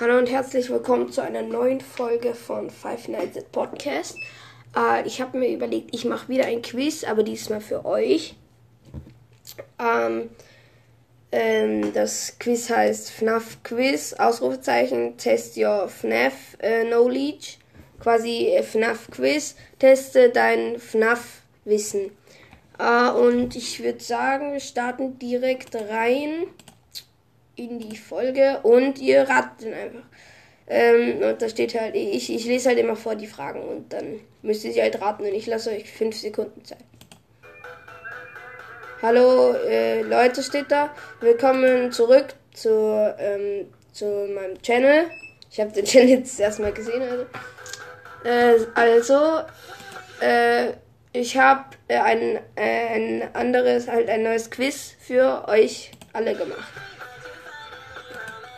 Hallo und herzlich willkommen zu einer neuen Folge von Five Nights at Podcast. Äh, ich habe mir überlegt, ich mache wieder ein Quiz, aber diesmal für euch. Ähm, ähm, das Quiz heißt FNAF Quiz, Ausrufezeichen, Test Your FNAF äh, Knowledge. Quasi äh, FNAF Quiz, teste dein FNAF Wissen. Äh, und ich würde sagen, wir starten direkt rein in die Folge und ihr ratet dann einfach. Ähm, und da steht halt, ich, ich lese halt immer vor die Fragen und dann müsst ihr sie halt raten und ich lasse euch fünf Sekunden Zeit. Hallo äh, Leute steht da. Willkommen zurück zu, ähm, zu meinem Channel. Ich habe den Channel jetzt erstmal gesehen. Also, äh, also äh, ich habe äh, ein, äh, ein anderes, halt ein neues Quiz für euch alle gemacht.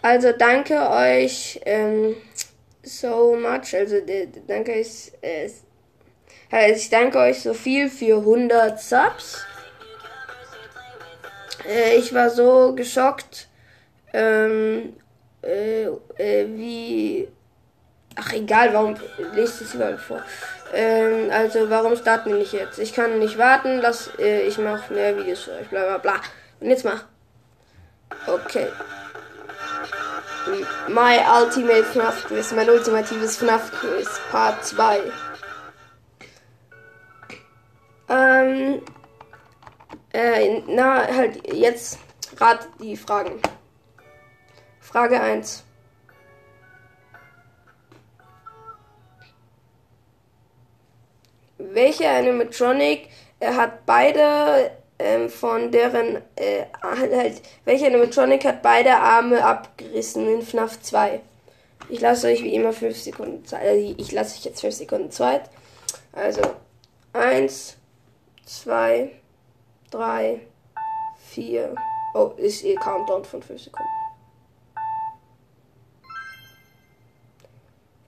Also danke euch ähm, so much. Also danke ich, äh, also ich danke euch so viel für 100 Subs. Äh, ich war so geschockt, ähm, äh, äh, wie Ach egal, warum lest es überall vor? Ähm, also warum starten wir nicht jetzt? Ich kann nicht warten, lass äh, ich mache mehr Videos für euch, bla bla bla. Und jetzt mach. Okay. My Ultimate FNAF Quiz, mein ultimatives FNAF Quiz, Part 2. Ähm, äh, na, halt, jetzt rat die Fragen. Frage 1. Welche Animatronic hat beide ähm, von deren, äh, halt, welcher Animatronic hat beide Arme abgerissen in FNAF 2? Ich lasse euch wie immer 5 Sekunden Zeit. Also ich lasse euch jetzt 5 Sekunden Zeit. Also 1, 2, 3, 4. Oh, ist ihr Countdown von 5 Sekunden.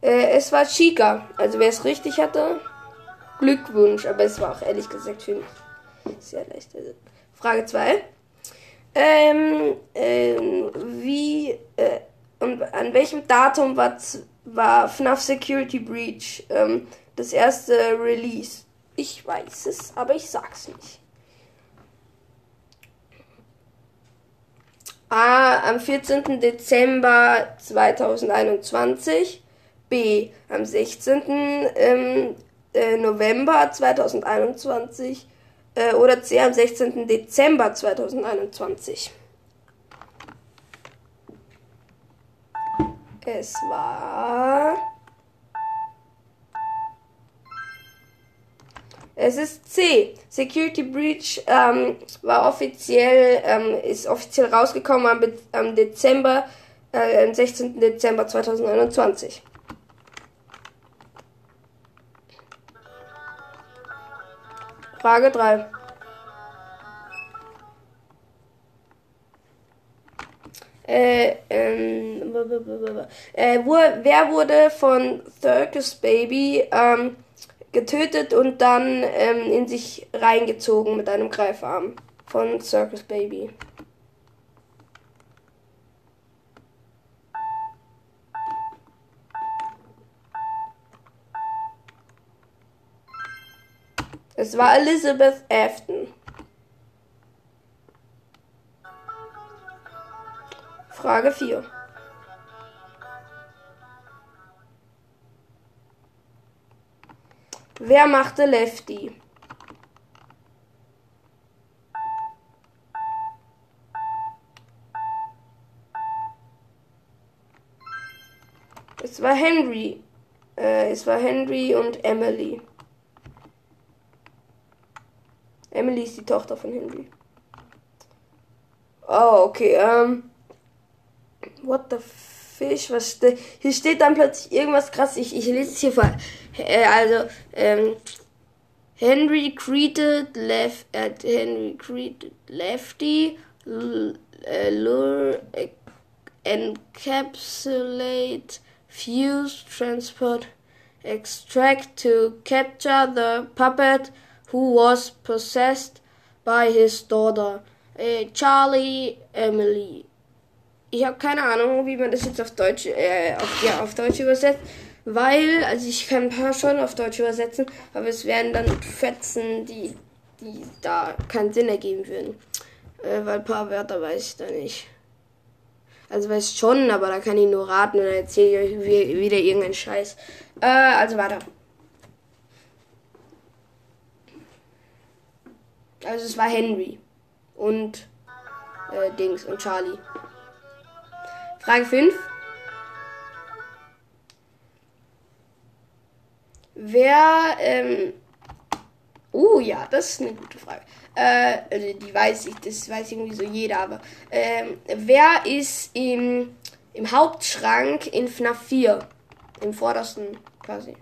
Äh, es war Chica. Also wer es richtig hatte, Glückwunsch. Aber es war auch ehrlich gesagt für mich sehr leicht. Also, Frage 2. Ähm, ähm, wie, äh, und an welchem Datum war, war FNAF Security Breach ähm, das erste Release? Ich weiß es, aber ich sag's nicht. A. Am 14. Dezember 2021. B. Am 16. Ähm, äh, November 2021 äh, oder C am 16. Dezember 2021. Es war. Es ist C. Security Breach ähm, war offiziell, ähm, ist offiziell rausgekommen am, am Dezember, äh, am 16. Dezember 2021. Frage 3. Äh, ähm, äh, wo, wer wurde von Circus Baby ähm, getötet und dann ähm, in sich reingezogen mit einem Greifarm? Von Circus Baby. Es war Elizabeth Afton. Frage 4. Wer machte Lefty? Es war Henry. Äh, es war Henry und Emily. Emily ist die Tochter von Henry. Oh, okay. Ähm. What the fish? Was ste hier steht dann plötzlich irgendwas krass. Ich, ich lese es hier vor. Äh, also, ähm. Henry greeted left at äh, Henry greeted lefty äh, lure encapsulate fuse transport extract to capture the puppet who was possessed by his daughter, uh, Charlie Emily. ich habe keine Ahnung, wie man das jetzt auf Deutsch, äh, auf, ja, auf Deutsch übersetzt. Weil, also ich kann ein paar schon auf Deutsch übersetzen, aber es wären dann Fetzen, die, die da keinen Sinn ergeben würden. Äh, weil ein paar Wörter weiß ich da nicht. Also weiß schon, aber da kann ich nur raten und dann erzähle ich euch wieder irgendeinen Scheiß. Äh, also weiter. Also es war Henry und äh, Dings und Charlie. Frage 5. Wer, ähm, uh, ja, das ist eine gute Frage. Äh, also die weiß ich, das weiß irgendwie so jeder, aber, ähm, wer ist im, im Hauptschrank in FNAF 4? Im vordersten quasi.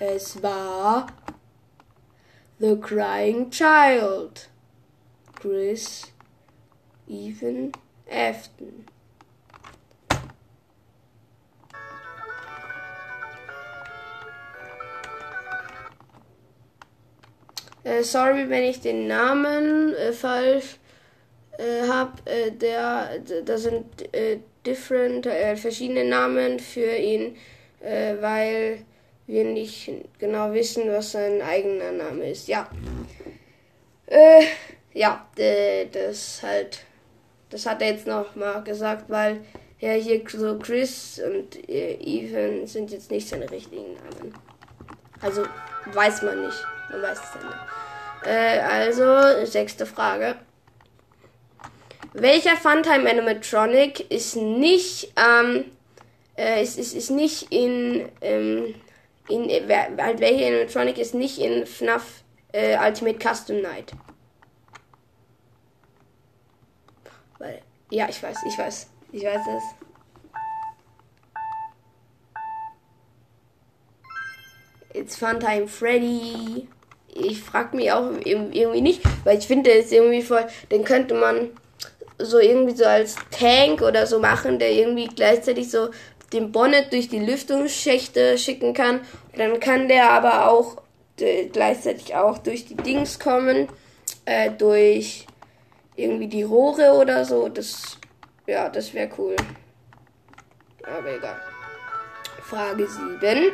Es war The Crying Child. Chris Even Afton. Äh, sorry, wenn ich den Namen äh, falsch äh, habe. Äh, der, da sind äh, different, äh, verschiedene Namen für ihn, weil wir nicht genau wissen, was sein eigener Name ist. Ja. Äh, ja, das halt, das hat er jetzt noch mal gesagt, weil ja hier so Chris und äh, Ethan sind jetzt nicht seine richtigen Namen. Also weiß man nicht. Man weiß es ja nicht. Äh, also, sechste Frage. Welcher Funtime Animatronic ist nicht, ähm, äh, ist, ist, ist nicht in, ähm, in, halt welche Animatronic ist nicht in FNAF äh, Ultimate Custom Night. Weil, ja, ich weiß, ich weiß, ich weiß es. It's Funtime Freddy. Ich frag mich auch irgendwie nicht, weil ich finde es irgendwie voll, den könnte man so irgendwie so als Tank oder so machen, der irgendwie gleichzeitig so den Bonnet durch die Lüftungsschächte schicken kann. dann kann der aber auch äh, gleichzeitig auch durch die Dings kommen, äh, durch irgendwie die Rohre oder so. Das, ja, das wäre cool. Aber egal. Frage 7.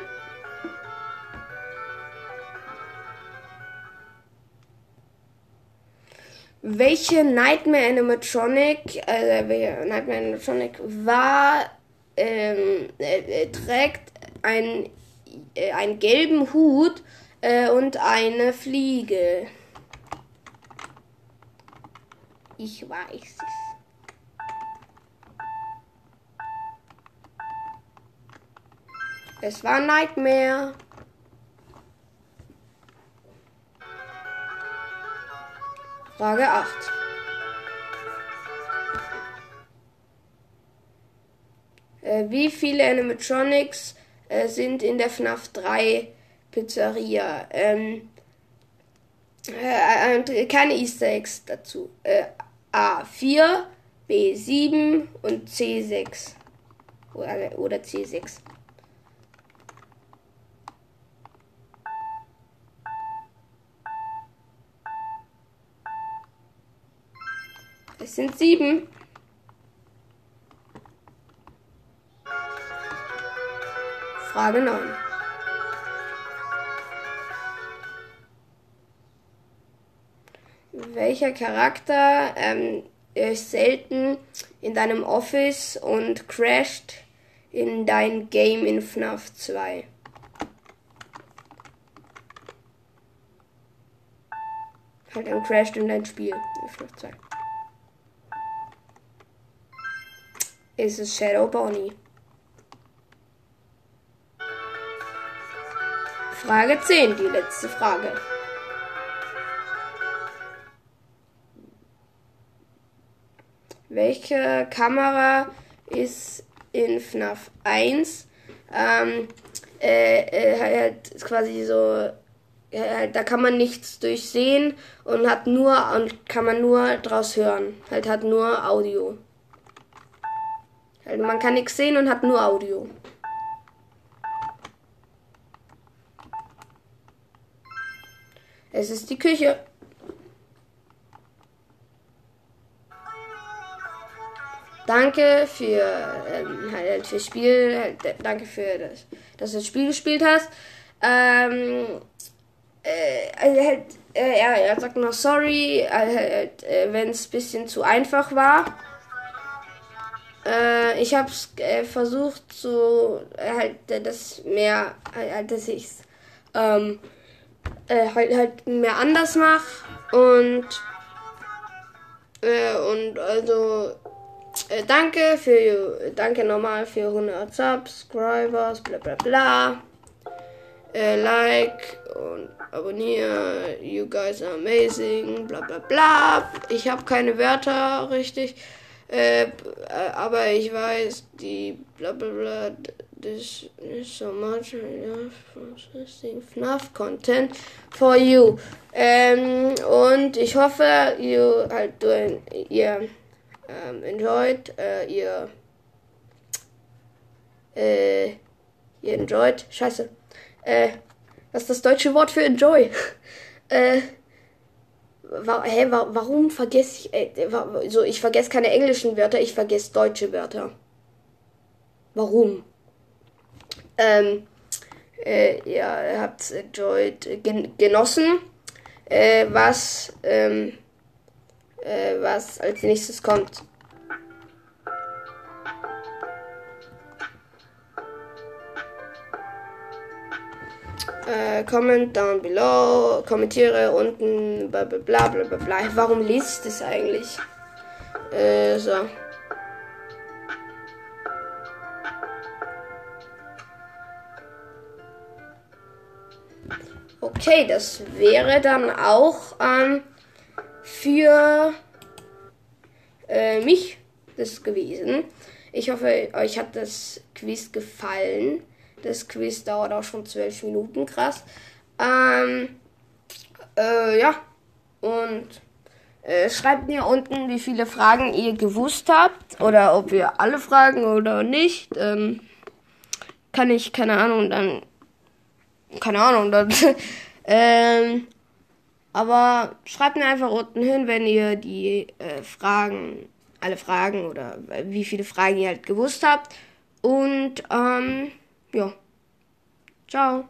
Welche Nightmare Animatronic, äh, Nightmare Animatronic war ähm, äh, trägt ein, äh, einen gelben Hut äh, und eine Fliege. Ich weiß es. Es war Nightmare. Frage 8. wie viele Animatronics äh, sind in der FNAF 3 Pizzeria? Ähm, äh, keine Easter Eggs dazu. Äh, A4, B7 und C6. Oder, oder C6. Es sind sieben. Frage 9. Welcher Charakter ähm, ist selten in deinem Office und crasht in dein Game in FNAF 2? Halt dann crasht in dein Spiel in FNAF 2. Ist es Shadow Bonnie? Frage 10, die letzte Frage. Welche Kamera ist in FNAF 1? Ähm, äh, äh, halt quasi so, äh, da kann man nichts durchsehen und hat nur und kann man nur draus hören. Halt hat nur Audio. Halt, man kann nichts sehen und hat nur Audio. Es ist die Küche. Danke für ähm, halt für Spiel, halt, danke für das, dass du das Spiel gespielt hast. Ähm, äh, also halt, äh, er, er sagt noch sorry, halt, äh, wenn es ein bisschen zu einfach war. Äh, ich habe äh, versucht, so halt das mehr, halt, dass ich ähm, äh, halt, halt mehr anders mache und äh, und also äh, danke für danke nochmal für 100 Subscribers, bla bla bla. Äh, like und abonniere. You guys are amazing, bla bla bla. Ich habe keine Wörter richtig. Äh, aber ich weiß, die bla bla bla, this is so much processing FNAF content for you. Ähm, und ich hoffe, you, halt, du, ihr ähm, enjoyed, äh, ihr, äh, ihr enjoyed, scheiße, äh, was ist das deutsche Wort für enjoy? äh, wa hä, wa warum vergesse ich, äh, wa so, ich vergesse keine englischen Wörter, ich vergesse deutsche Wörter. Warum? Ähm, äh, ja, ihr habt enjoyed, gen genossen, äh, was, ähm, äh, was als nächstes kommt. Äh, comment down below, kommentiere unten, bla bla bla bla. Warum liest es eigentlich? Äh, so. Okay, das wäre dann auch ähm, für äh, mich das gewesen. Ich hoffe, euch hat das Quiz gefallen. Das Quiz dauert auch schon zwölf Minuten, krass. Ähm, äh, ja, und äh, schreibt mir unten, wie viele Fragen ihr gewusst habt oder ob ihr alle Fragen oder nicht. Ähm, kann ich, keine Ahnung, dann, keine Ahnung, dann, ähm, aber schreibt mir einfach unten hin, wenn ihr die äh, Fragen, alle Fragen oder wie viele Fragen ihr halt gewusst habt. Und, ähm, ja. Ciao.